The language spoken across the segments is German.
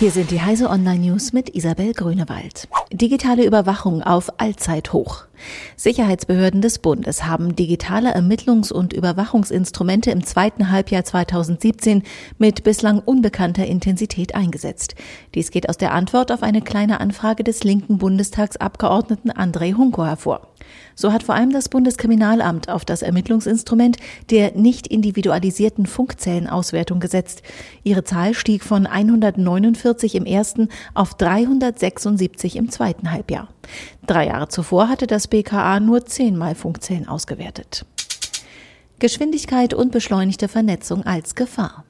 Hier sind die Heise Online News mit Isabel Grünewald. Digitale Überwachung auf Allzeithoch. Sicherheitsbehörden des Bundes haben digitale Ermittlungs- und Überwachungsinstrumente im zweiten Halbjahr 2017 mit bislang unbekannter Intensität eingesetzt. Dies geht aus der Antwort auf eine kleine Anfrage des linken Bundestagsabgeordneten André Hunko hervor. So hat vor allem das Bundeskriminalamt auf das Ermittlungsinstrument der nicht individualisierten Funkzellenauswertung gesetzt. Ihre Zahl stieg von 149 im ersten auf 376 im zweiten Halbjahr. Drei Jahre zuvor hatte das BKA nur zehnmal Funkzellen ausgewertet. Geschwindigkeit und beschleunigte Vernetzung als Gefahr.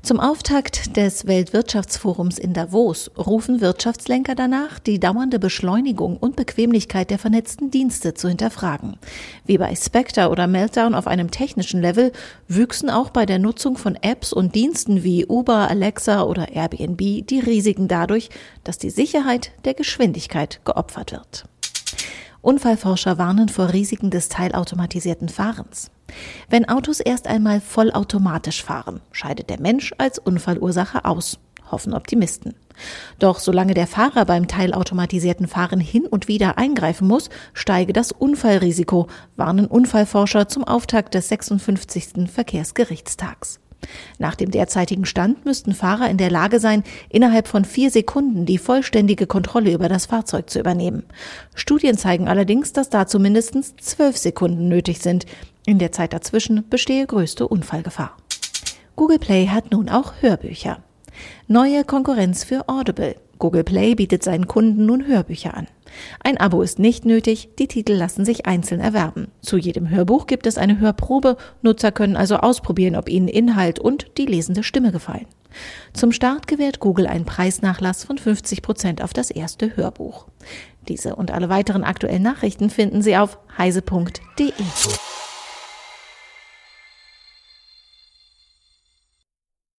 Zum Auftakt des Weltwirtschaftsforums in Davos rufen Wirtschaftslenker danach, die dauernde Beschleunigung und Bequemlichkeit der vernetzten Dienste zu hinterfragen. Wie bei Spectre oder Meltdown auf einem technischen Level wüchsen auch bei der Nutzung von Apps und Diensten wie Uber, Alexa oder Airbnb die Risiken dadurch, dass die Sicherheit der Geschwindigkeit geopfert wird. Unfallforscher warnen vor Risiken des teilautomatisierten Fahrens. Wenn Autos erst einmal vollautomatisch fahren, scheidet der Mensch als Unfallursache aus, hoffen Optimisten. Doch solange der Fahrer beim teilautomatisierten Fahren hin und wieder eingreifen muss, steige das Unfallrisiko, warnen Unfallforscher zum Auftakt des 56. Verkehrsgerichtstags. Nach dem derzeitigen Stand müssten Fahrer in der Lage sein, innerhalb von vier Sekunden die vollständige Kontrolle über das Fahrzeug zu übernehmen. Studien zeigen allerdings, dass dazu mindestens zwölf Sekunden nötig sind. In der Zeit dazwischen bestehe größte Unfallgefahr. Google Play hat nun auch Hörbücher. Neue Konkurrenz für Audible. Google Play bietet seinen Kunden nun Hörbücher an. Ein Abo ist nicht nötig, die Titel lassen sich einzeln erwerben. Zu jedem Hörbuch gibt es eine Hörprobe, Nutzer können also ausprobieren, ob ihnen Inhalt und die lesende Stimme gefallen. Zum Start gewährt Google einen Preisnachlass von 50 Prozent auf das erste Hörbuch. Diese und alle weiteren aktuellen Nachrichten finden Sie auf heise.de.